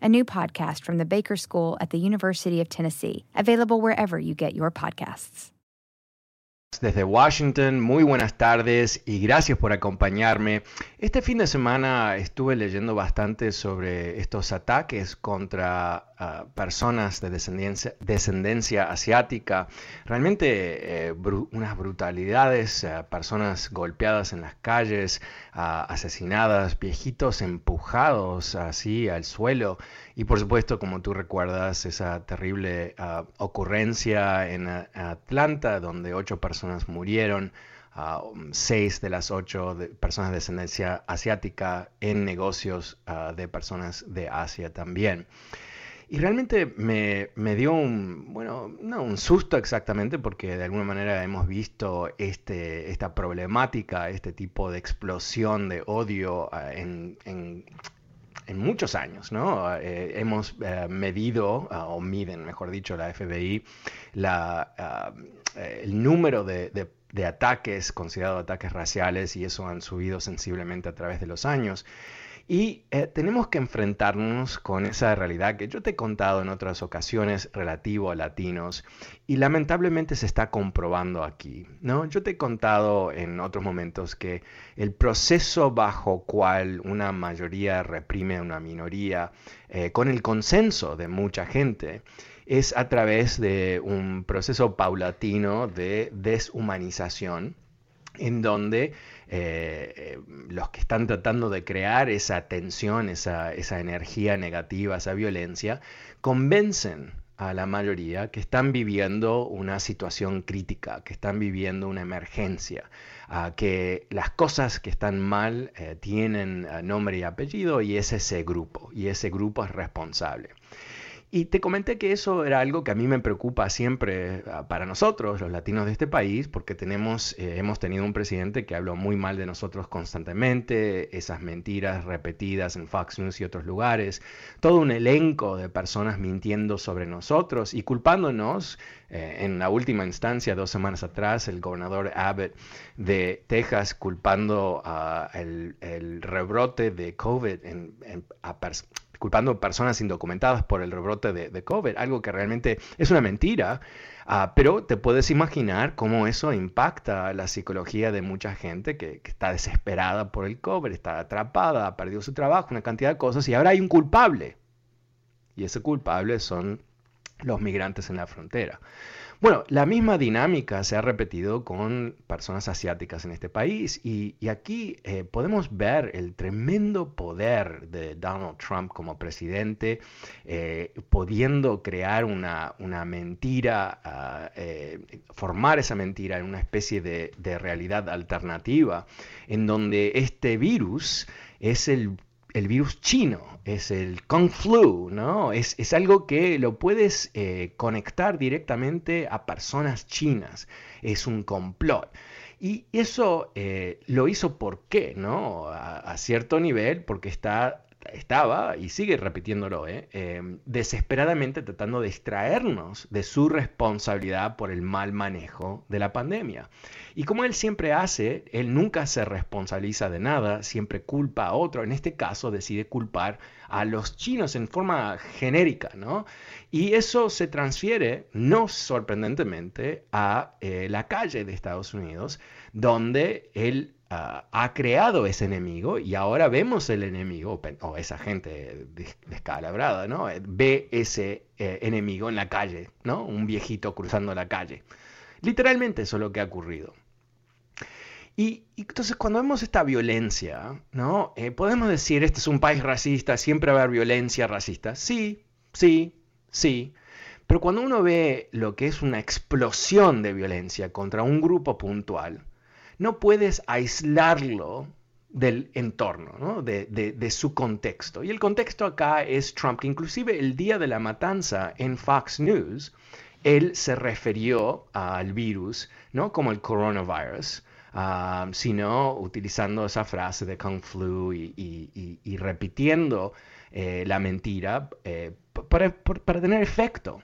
a new podcast from the Baker School at the University of Tennessee, available wherever you get your podcasts. Desde Washington, muy buenas tardes y gracias por acompañarme. Este fin de semana estuve leyendo bastante sobre estos ataques contra personas de descendencia, descendencia asiática. Realmente eh, unas brutalidades, uh, personas golpeadas en las calles, asesinadas, viejitos empujados así al suelo. Y por supuesto, como tú recuerdas, esa terrible ocurrencia en Atlanta, donde ocho personas murieron. Uh, seis de las ocho personas de descendencia asiática en negocios de personas de Asia también. Y realmente me, me, dio un, bueno, no un susto exactamente, porque de alguna manera hemos visto este, esta problemática, este tipo de explosión de odio uh, en, en, muchos años, ¿no? Eh, hemos eh, medido, o miden, mejor dicho, la FBI, la, el número de, de de ataques, considerados ataques raciales, y eso han subido sensiblemente a través de los años. Y eh, tenemos que enfrentarnos con esa realidad que yo te he contado en otras ocasiones relativo a latinos y lamentablemente se está comprobando aquí. ¿no? Yo te he contado en otros momentos que el proceso bajo cual una mayoría reprime a una minoría eh, con el consenso de mucha gente es a través de un proceso paulatino de deshumanización en donde eh, los que están tratando de crear esa tensión, esa, esa energía negativa, esa violencia, convencen a la mayoría que están viviendo una situación crítica, que están viviendo una emergencia, que las cosas que están mal eh, tienen eh, nombre y apellido y es ese grupo, y ese grupo es responsable. Y te comenté que eso era algo que a mí me preocupa siempre ah, para nosotros, los latinos de este país, porque tenemos, eh, hemos tenido un presidente que habló muy mal de nosotros constantemente, esas mentiras repetidas en Fox News y otros lugares, todo un elenco de personas mintiendo sobre nosotros y culpándonos. Eh, en la última instancia, dos semanas atrás, el gobernador Abbott de Texas culpando el, el, rebrote de COVID en, en, a culpando personas indocumentadas por el rebrote de, de COVID, algo que realmente es una mentira, uh, pero te puedes imaginar cómo eso impacta la psicología de mucha gente que, que, está desesperada por el COVID, está atrapada, ha perdido su trabajo, una cantidad de cosas, y ahora hay un culpable. Y ese culpable son los migrantes en la frontera. Bueno, la misma dinámica se ha repetido con personas asiáticas en este país y, aquí eh, podemos ver el tremendo poder de Donald Trump como presidente, eh, pudiendo crear una, una mentira, uh, eh, formar esa mentira en una especie de realidad alternativa, en donde este virus es el el virus chino, es el Kung Flu, ¿no? Es, es algo que lo puedes eh, conectar directamente a personas chinas, es un complot. Y eso eh, lo hizo por qué, ¿no? A, a, cierto nivel, porque está estaba, y sigue repitiéndolo, ¿eh? eh, desesperadamente tratando de extraernos de su responsabilidad por el mal manejo de la pandemia. Y como él siempre hace, él nunca se responsabiliza de nada, siempre culpa a otro. En este caso decide culpar a los chinos en forma genérica, ¿no? Y eso se transfiere, no sorprendentemente, a eh, la calle de Estados Unidos, donde él ah, ha creado ese enemigo y ahora vemos el enemigo, o esa gente descalabrada, ¿no? Ve ese eh, enemigo en la calle, ¿no? Un viejito cruzando la calle. Literalmente eso es lo que ha ocurrido. Y, entonces cuando vemos esta violencia, ¿no? Eh, podemos decir, este es un país racista, siempre va a haber violencia racista. Sí, sí, sí. Pero cuando uno ve lo que es una explosión de violencia contra un grupo puntual, no puedes aislarlo del entorno, ¿no? de, su contexto. Y el contexto acá es Trump, que inclusive el día de la matanza en Fox News, él se refirió al virus ¿no? como el coronavirus, um, sino utilizando esa frase de Kung Flu y, repitiendo eh, la mentira eh, para, tener efecto.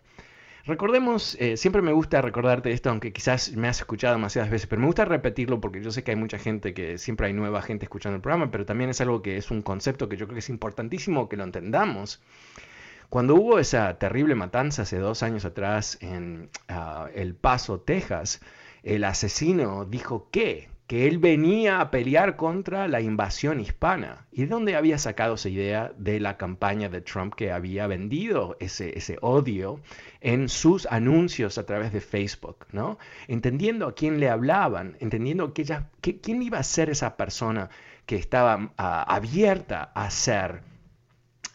Recordemos, eh, siempre me gusta recordarte esto, aunque quizás me has escuchado demasiadas veces, pero me gusta repetirlo porque yo sé que hay mucha gente que siempre hay nueva gente escuchando el programa, pero también es algo que es un concepto que yo creo que es importantísimo que lo entendamos. Cuando hubo esa terrible matanza hace dos años atrás en ah, El Paso, Texas, el asesino dijo que que él venía a pelear contra la invasión hispana. ¿Y de dónde había sacado esa idea de la campaña de Trump que había vendido ese, ese odio en sus anuncios a través de Facebook? ¿no? Entendiendo a quién le hablaban, entendiendo que quién iba a ser esa persona que estaba ah, abierta a ser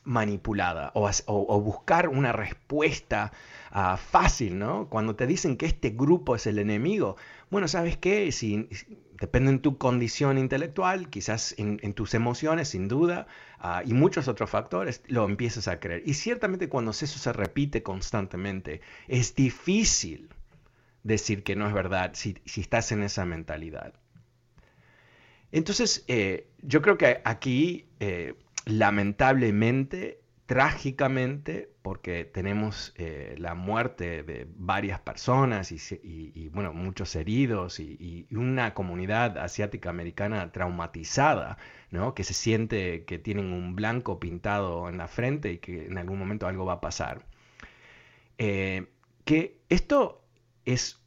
manipulada o, buscar una respuesta ah, fácil, ¿no? Cuando te dicen que este grupo es el enemigo, bueno, ¿sabes qué? Si, depende de tu condición intelectual, quizás en, tus emociones, sin duda, ah, y muchos otros factores, lo empiezas a creer. Y ciertamente cuando eso se repite constantemente, es difícil decir que no es verdad si, estás en esa mentalidad. Entonces, eh, yo creo que aquí, eh, lamentablemente, trágicamente, porque tenemos eh, la muerte de varias personas y, bueno, muchos heridos y, una comunidad asiática americana traumatizada, ¿no? que se siente que tienen un blanco pintado en la frente y que en algún momento algo va a pasar. Eh, que esto es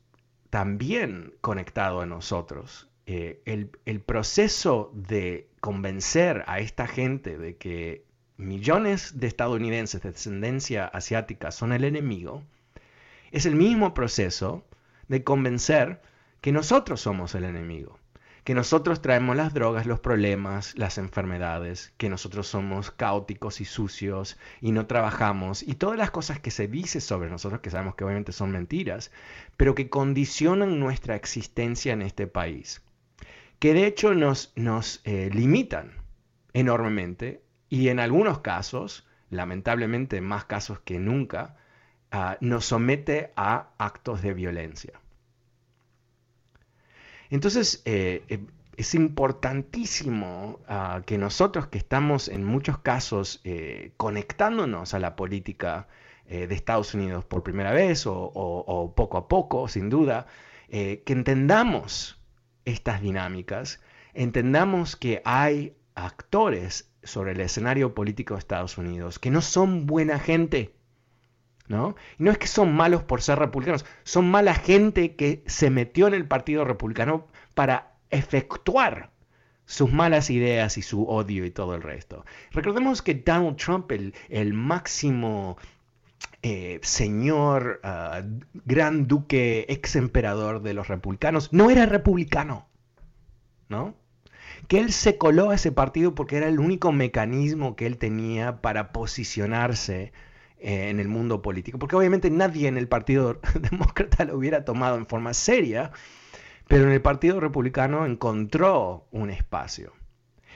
también conectado a nosotros. Eh, el, el proceso de convencer a esta gente de que millones de estadounidenses de descendencia asiática son el enemigo, es el mismo proceso de convencer que nosotros somos el enemigo, que nosotros traemos las drogas, los problemas, las enfermedades, que nosotros somos caóticos y sucios y no trabajamos y todas las cosas que se dice sobre nosotros, que sabemos que obviamente son mentiras, pero que condicionan nuestra existencia en este país, que de hecho nos, nos eh, limitan enormemente y en algunos casos, lamentablemente más casos que nunca, ah, nos somete a actos de violencia. Entonces, eh, eh, es importantísimo ah, que nosotros que estamos en muchos casos eh, conectándonos a la política de Estados Unidos por primera vez o poco a poco, sin duda, que entendamos estas dinámicas, entendamos que hay actores sobre el escenario político de Estados Unidos que no son buena gente. ¿no? Y no es que son malos por ser republicanos, son mala gente que se metió en el Partido Republicano para efectuar sus malas ideas y su odio y todo el resto. Recordemos que Donald Trump, el, máximo eh, señor, ah, gran duque, ex emperador de los republicanos, no era republicano, ¿no? Que él se coló a ese partido porque era el único mecanismo que él tenía para posicionarse eh, en el mundo político. Porque obviamente nadie en el Partido Demócrata lo hubiera tomado en forma seria, pero en el Partido Republicano encontró un espacio.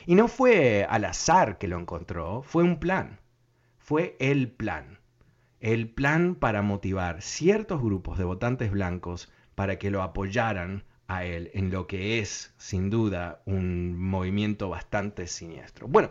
Y no fue al azar que lo encontró, fue un plan. Fue el plan. El plan para motivar ciertos grupos de votantes blancos para que lo apoyaran a él en lo que es, sin duda, un movimiento bastante siniestro. Bueno,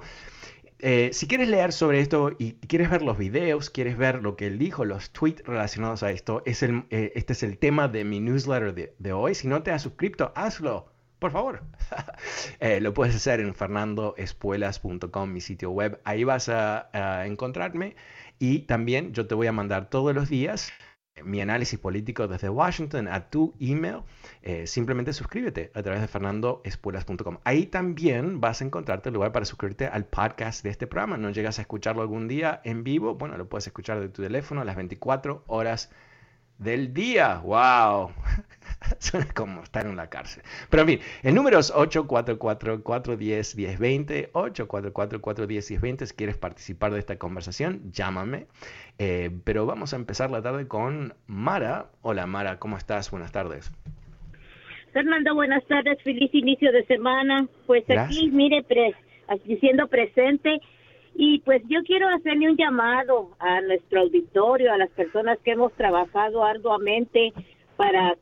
eh, si quieres leer sobre esto y quieres ver los videos, quieres ver lo que él dijo, los tweets relacionados a esto, es el, eh, este es el tema de mi newsletter de, hoy. Si no te has suscrito, hazlo, por favor. Eh, lo puedes hacer en fernandoespuelas.com, mi sitio web. Ahí vas a encontrarme y también yo te voy a mandar todos los días mi análisis político desde Washington a tu email, eh, simplemente suscríbete a través de fernandoespuelas.com. Ahí también vas a encontrarte el lugar para suscribirte al podcast de este programa. No llegas a escucharlo algún día en vivo, bueno, lo puedes escuchar de tu teléfono a las 24 horas del día. ¡Wow! Suena como estar en la cárcel. Pero en fin, el número es 844-410-1020. 844-410-1020. Si quieres participar de esta conversación, llámame. Eh, pero vamos a empezar la tarde con Mara. Hola Mara, ¿cómo estás? Buenas tardes. Fernando, buenas tardes. Feliz inicio de semana. Pues aquí, mire, pre diciendo presente. Y pues yo quiero hacerle un llamado a nuestro auditorio, a las personas que hemos trabajado arduamente para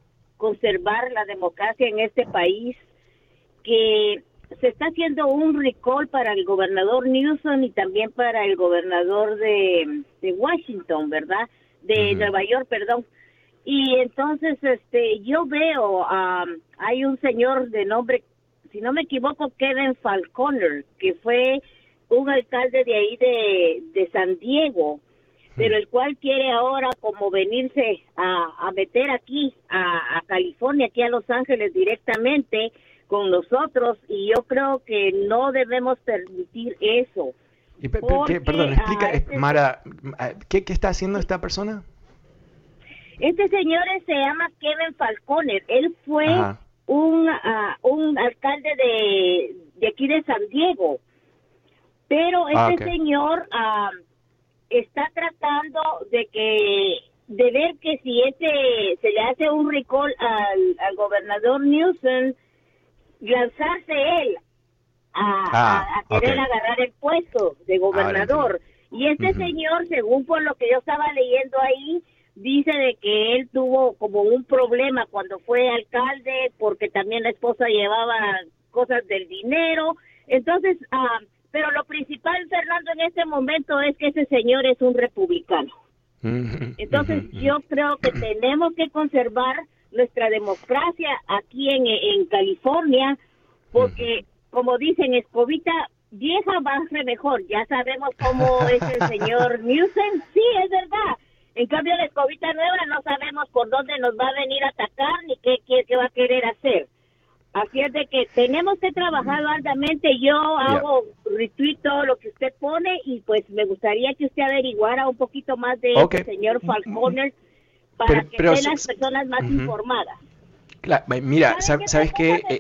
conservar la democracia en este país, que se está haciendo un recall para el gobernador Newsom y también para el gobernador de, Washington, ¿verdad? De Nueva York, perdón. Y entonces, este, yo veo, hay un señor de nombre, si no me equivoco, Kevin Falconer, que fue un alcalde de ahí de, de San Diego, pero el cual quiere ahora como venirse a, a meter aquí a, a, California, aquí a Los Ángeles directamente con nosotros y yo creo que no debemos permitir eso. Y, perdón, explica, este Mara, ¿qué, ¿qué, está haciendo esta persona? Este señor se llama Kevin Falconer, él fue un, un alcalde de, de aquí de San Diego. Pero ah, este señor está tratando de que de ver que si ese se le hace un recall al, gobernador Newsom, lanzarse él a, ah, querer agarrar el puesto de gobernador. y este señor, según por lo que yo estaba leyendo ahí, dice de que él tuvo como un problema cuando fue alcalde porque también la esposa llevaba cosas del dinero. Entonces, ah, pero lo principal, Fernando, en este momento es que ese señor es un republicano. Entonces, yo creo que tenemos que conservar nuestra democracia aquí en, en California, porque, como dicen, escobita vieja va a ser mejor. Ya sabemos cómo es el señor Newsom. Sí, es verdad. En cambio, la escobita nueva no sabemos por dónde nos va a venir a atacar ni qué, qué, qué va a querer hacer. Así es de que tenemos que trabajar arduamente. Yo hago retweet todo lo que usted pone y pues me gustaría que usted averiguara un poquito más de este señor Falconer para que estén las personas más informadas. mira, ¿sabes, qué? Eh,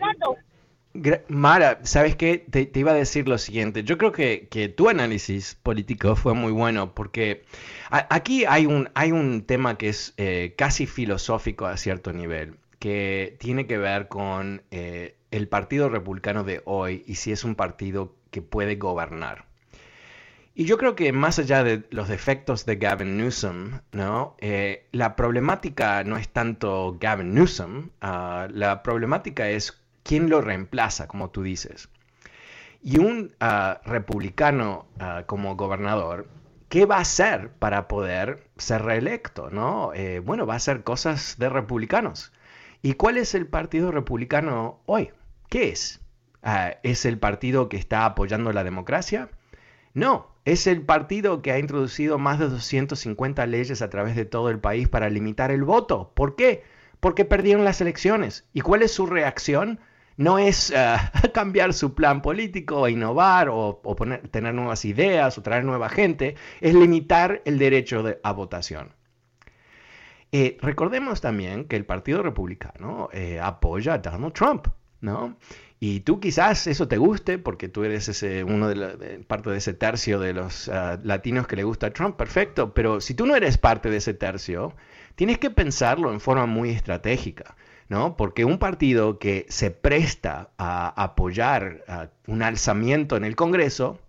Mara, ¿sabes qué? Te, iba a decir lo siguiente. Yo creo que, que tu análisis político fue muy bueno porque aquí hay un, hay un tema que es eh, casi filosófico a cierto nivel que tiene que ver con eh, el Partido Republicano de hoy y si es un partido que puede gobernar. Y yo creo que más allá de los defectos de Gavin Newsom, ¿no? Eh, la problemática no es tanto Gavin Newsom, ah, la problemática es quién lo reemplaza, como tú dices. Y un ah, republicano ah, como gobernador, ¿qué va a hacer para poder ser reelecto? ¿no? Eh, bueno, va a hacer cosas de republicanos. ¿Y cuál es el Partido Republicano hoy? ¿Qué es? Ah, ¿Es el partido que está apoyando la democracia? No, es el partido que ha introducido más de 250 leyes a través de todo el país para limitar el voto. ¿Por qué? Porque perdieron las elecciones. ¿Y cuál es su reacción? No es ah, cambiar su plan político, innovar o, tener nuevas ideas o traer nueva gente, es limitar el derecho a votación. Eh, recordemos también que el Partido Republicano eh, apoya a Donald Trump, ¿no? Y tú quizás eso te guste porque tú eres ese, uno de, parte de ese tercio de los ah, latinos que le gusta a Trump, perfecto. Pero si tú no eres parte de ese tercio, tienes que pensarlo en forma muy estratégica. ¿no? Porque un partido que se presta a apoyar un alzamiento en el Congreso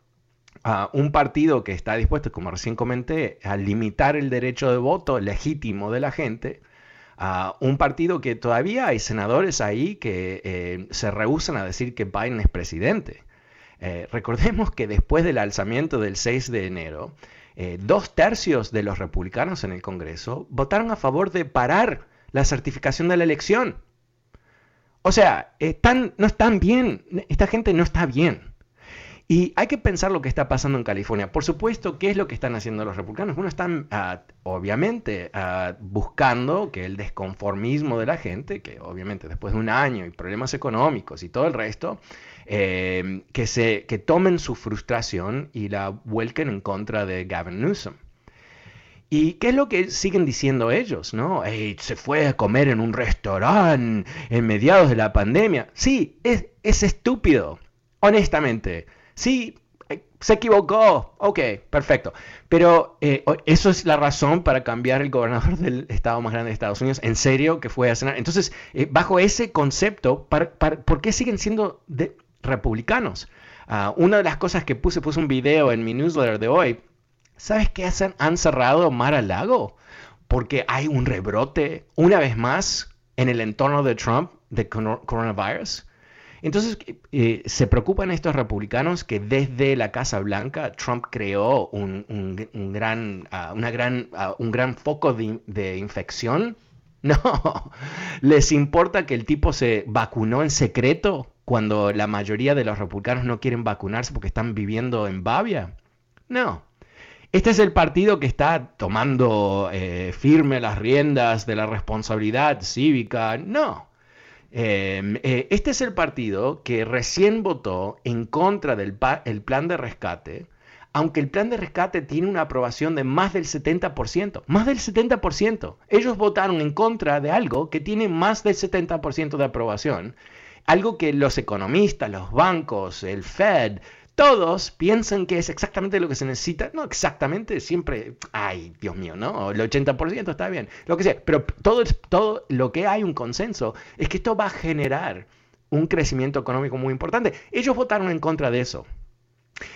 un partido que está dispuesto, como recién comenté, a limitar el derecho de voto legítimo de la gente, a un partido que todavía hay senadores ahí que eh, se rehusan a decir que Biden es presidente. Eh, recordemos que después del alzamiento del 6 de enero, eh, dos tercios de los republicanos en el Congreso votaron a favor de parar la certificación de la elección. O sea, están, no están bien, esta gente no está bien. Y hay que pensar lo que está pasando en California. Por supuesto, ¿qué es lo que están haciendo los republicanos? Bueno, están ah, obviamente ah, buscando que el desconformismo de la gente, que obviamente después de un año y problemas económicos y todo el resto, eh, que, se, que tomen su frustración y la vuelquen en contra de Gavin Newsom. ¿Y qué es lo que siguen diciendo ellos? ¿no? se fue a comer en un restaurante en mediados de la pandemia. Sí, es, es estúpido, honestamente. Sí, eh, se equivocó. Ok, perfecto. Pero eh, eso es la razón para cambiar el gobernador del estado más grande de Estados Unidos. En serio, que fue a cenar. Entonces, eh, bajo ese concepto, ¿por qué siguen siendo republicanos? Ah, una de las cosas que puse, puse un video en mi newsletter de hoy. ¿Sabes qué hacen? Han cerrado Mar al Lago porque hay un rebrote, una vez más, en el entorno de Trump de coronavirus. Entonces, eh, se preocupan estos republicanos que desde la Casa Blanca Trump creó un, gran, una gran, ah, un gran foco de, infección. No, les importa que el tipo se vacunó en secreto cuando la mayoría de los republicanos no quieren vacunarse porque están viviendo en Bavia. No. Este es el partido que está tomando eh, firme las riendas de la responsabilidad cívica. No. Em, eh, este es el partido que recién votó en contra del el plan de rescate, aunque el plan de rescate tiene una aprobación de más del 70%, más del 70%. Ellos votaron en contra de algo que tiene más del 70% de aprobación, algo que los economistas, los bancos, el Fed, todos piensan que es exactamente lo que se necesita. No exactamente, siempre, ay, Dios mío, ¿no? El 80% está bien, lo que sea. Pero todo, todo lo que hay un consenso es que esto va a generar un crecimiento económico muy importante. Ellos votaron en contra de eso.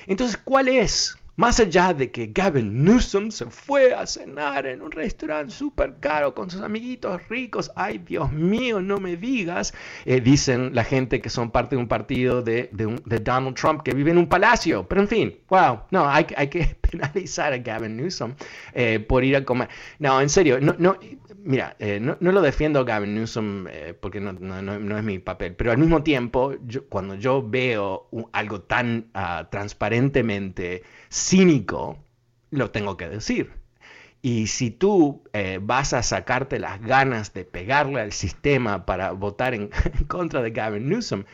Entonces, ¿cuál es más allá de que Gavin Newsom se fue a cenar en un restaurante súper caro con sus amiguitos ricos, ay Dios mío, no me digas, eh, dicen la gente que son parte de un partido de, Donald Trump que vive en un palacio. Pero en fin, wow, no, hay, hay que penalizar a Gavin Newsom eh, por ir a comer. No, en serio, no, no, mira, eh, no, lo defiendo Gavin Newsom eh, porque no, es mi papel, pero al mismo tiempo, cuando yo veo algo tan ah, transparentemente cínico, lo tengo que decir. Y si tú eh, vas a sacarte las ganas de pegarle al sistema para votar en, contra de Gavin Newsom,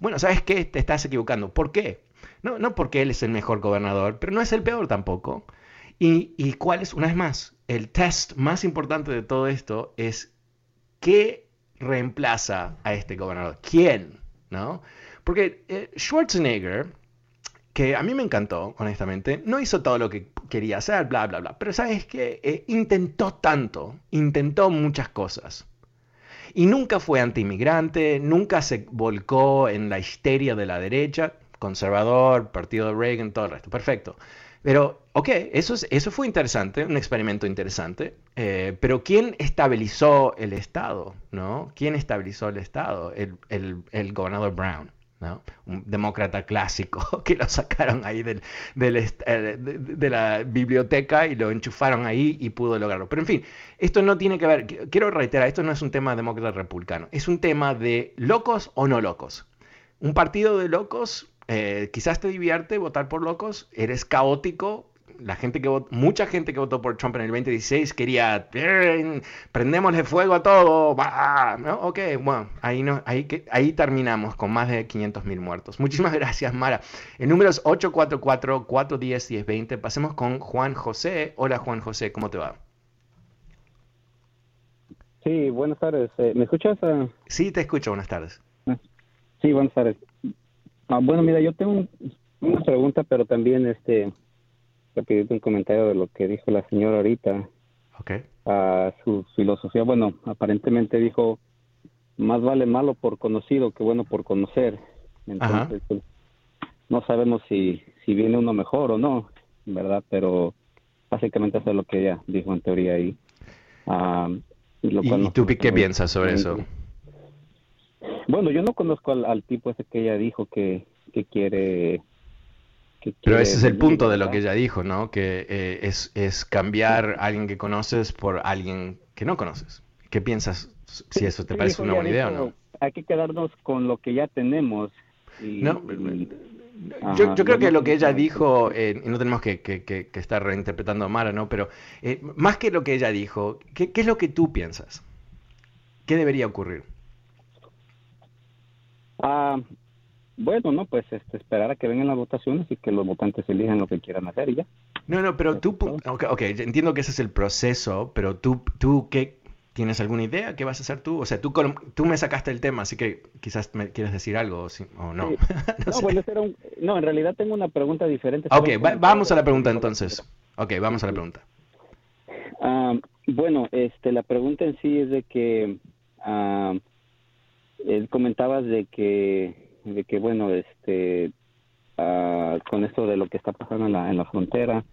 bueno, ¿sabes qué? Te estás equivocando. ¿Por qué? No, no porque él es el mejor gobernador, pero no es el peor tampoco. ¿Y, cuál es, una vez más, el test más importante de todo esto es qué reemplaza a este gobernador. ¿Quién? ¿No? Porque eh, Schwarzenegger, que a mí me encantó, honestamente, no hizo todo lo que quería hacer, bla, bla, bla. Pero sabes que eh, intentó tanto, intentó muchas cosas. Y nunca fue antiinmigrante, nunca se volcó en la histeria de la derecha, conservador, partido de Reagan, todo el resto. Perfecto. Pero, ok, eso, es, eso fue interesante, un experimento interesante, eh, pero ¿quién estabilizó el Estado? ¿no? ¿Quién estabilizó el Estado? El, el, gobernador Brown. ¿no? Un demócrata clásico que lo sacaron ahí del, del, eh, de, la biblioteca y lo enchufaron ahí y pudo lograrlo. Pero en fin, esto no tiene que ver, quiero reiterar, esto no es un tema demócrata republicano, es un tema de locos o no locos. Un partido de locos eh, quizás te divierte votar por locos, eres caótico. La gente que mucha gente que votó por Trump en el 2016 quería prendemosle fuego a todo. ¿no? Ok, bueno, ahí, no, ahí, ahí terminamos con más de 500 mil muertos. Muchísimas gracias, Mara. El número es 844-410-1020. Pasemos con Juan José. Hola, Juan José, ¿cómo te va? Sí, buenas tardes. Eh, ¿Me escuchas? Sí, te escucho. Buenas tardes. Sí, buenas tardes. Ah, bueno, mira, yo tengo una pregunta, pero también este pedirte un comentario de lo que dijo la señora ahorita. Okay. A su filosofía, bueno, aparentemente dijo, más vale malo por conocido que bueno por conocer. Entonces, pues, no sabemos si, si viene uno mejor o no, ¿verdad? Pero básicamente eso es lo que ella dijo en teoría ahí. Ah, ¿Y, tú qué piensas sobre eso? Bueno, yo no conozco al, tipo ese que ella dijo que, quiere... Pero ese es el punto de lo que ella dijo, ¿no? Que eh, es, es cambiar a alguien que conoces por alguien que no conoces. ¿Qué piensas si eso te parece una buena idea o no? Hay que quedarnos con lo que ya tenemos. no, yo, creo que lo que ella dijo, eh, y no tenemos que, estar reinterpretando a Mara, ¿no? Pero eh, más que lo que ella dijo, ¿qué, es lo que tú piensas? ¿Qué debería ocurrir? Ah, bueno, no, pues este, esperar a que vengan las votaciones y que los votantes elijan lo que quieran hacer y ya. No, no, pero tú, ok, okay entiendo que ese es el proceso, pero tú, tú ¿qué, ¿Tienes alguna idea? ¿Qué vas a hacer tú? O sea, tú, tú me sacaste el tema, así que quizás me quieres decir algo o no. no, no, en realidad tengo una pregunta diferente. Ok, vamos a la pregunta entonces. Ok, vamos a la pregunta. Ah, bueno, este, la pregunta en sí es de que uh, comentabas de que, de que bueno, este, ah, con esto de lo que está pasando en la, en la frontera,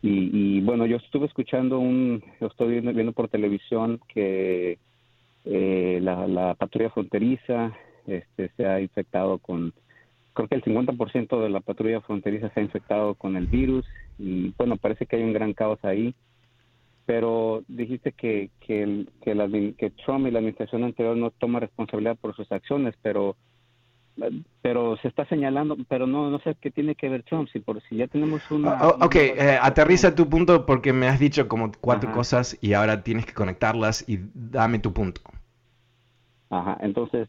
y, bueno, yo estuve escuchando un, estoy viendo, por televisión que eh, la, patrulla fronteriza este, se ha infectado con, creo que el 50% de la patrulla fronteriza se ha infectado con el virus y bueno, parece que hay un gran caos ahí. Pero dijiste que, que, que, que Trump y la administración anterior no toma responsabilidad por sus acciones, pero pero se está señalando, pero no, no sé qué tiene que ver Trump, si por si ya tenemos una... Oh, ok, eh, aterriza tu punto porque me has dicho como cuatro cosas y ahora tienes que conectarlas y dame tu punto. Ajá, entonces,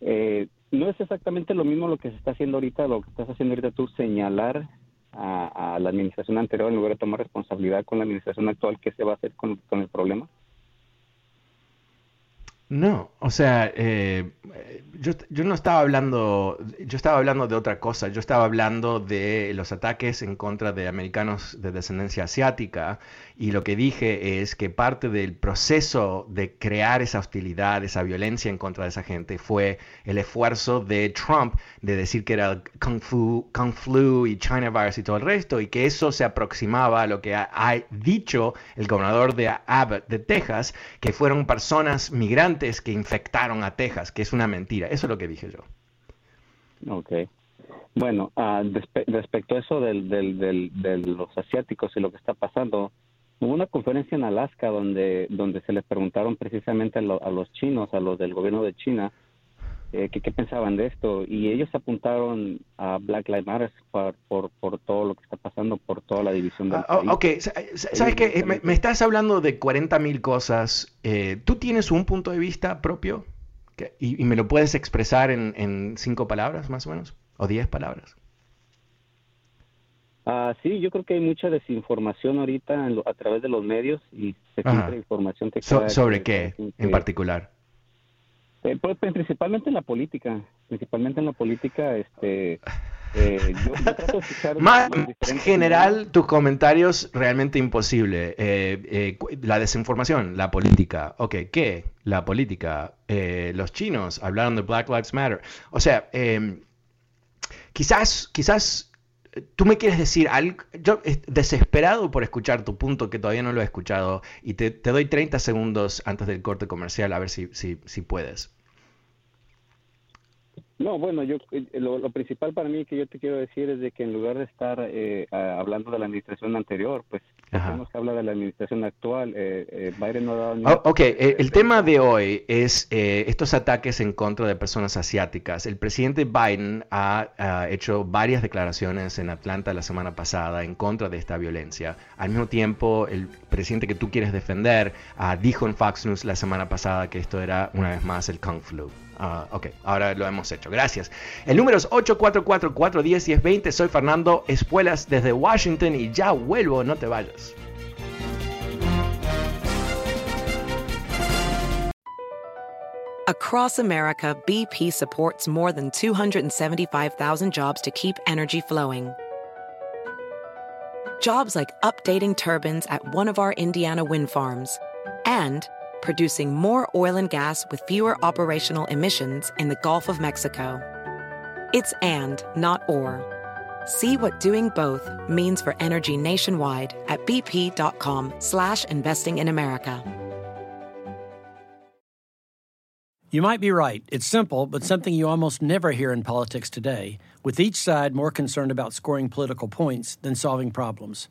eh, no es exactamente lo mismo lo que se está haciendo ahorita, lo que estás haciendo ahorita tú, señalar a, la administración anterior en lugar de tomar responsabilidad con la administración actual, ¿qué se va a hacer con, con el problema? No, o sea, eh, yo, yo, no estaba hablando, yo estaba hablando de otra cosa, yo estaba hablando de los ataques en contra de americanos de descendencia asiática y lo que dije es que parte del proceso de crear esa hostilidad, esa violencia en contra de esa gente fue el esfuerzo de Trump de decir que era Kung Flu, Kung Flu y China Virus y todo el resto y que eso se aproximaba a lo que ha, ha dicho el gobernador de Abbott de Texas, que fueron personas migrantes que infectaron a Texas, que es una mentira. Eso es lo que dije yo. Ok. Bueno, uh, respecto a eso del, del, de los asiáticos y lo que está pasando, Hubo una conferencia en Alaska donde, donde se les preguntaron precisamente a, los chinos, a los del gobierno de China, eh, que qué pensaban de esto. Y ellos apuntaron a Black Lives Matter por, por, todo lo que está pasando, por toda la división del ah, Ok, ¿sabes qué? Me, estás hablando de 40 mil cosas. Eh, ¿Tú tienes un punto de vista propio? ¿Y, me lo puedes expresar en, en cinco palabras más o menos? ¿O diez palabras? Ah, sí, yo creo que hay mucha desinformación ahorita a través de los medios y se filtra información que ¿Sobre qué en particular? Eh, pues, pues, principalmente en la política, principalmente en la política, este... Eh, Más general, tus comentarios realmente imposible. Eh, la desinformación, la política. Ok, ¿qué? La política. los chinos hablaron de Black Lives Matter. O sea, quizás, quizás tú me quieres decir algo, yo desesperado por escuchar tu punto que todavía no lo he escuchado y te, doy 30 segundos antes del corte comercial a ver si, si, si puedes. No, bueno, yo eh, lo, principal para mí que yo te quiero decir es de que en lugar de estar eh, hablando de la administración anterior, pues tenemos que hablar de la administración actual. Eh, eh Biden no ha dado oh, Ok, el tema de hoy es estos ataques en contra de personas asiáticas. El presidente Biden ha, ha, hecho varias declaraciones en Atlanta la semana pasada en contra de esta violencia. Al mismo tiempo, el presidente que tú quieres defender ah, dijo en Fox News la semana pasada que esto era una vez más el Kung Flu. Ah, ok, ahora lo hemos hecho. Gracias. El número es 844-410-1020. Soy Fernando Espuelas desde Washington y ya vuelvo, no te vayas. Across America, BP supports more than 275,000 jobs to keep energy flowing. Jobs like updating turbines at one of our Indiana wind farms and producing more oil and gas with fewer operational emissions in the Gulf of Mexico. It's and, not or. See what doing both means for energy nationwide at bp.com slash investing in America. You might be right. It's simple, but something you almost never hear in politics today, with each side more concerned about scoring political points than solving problems.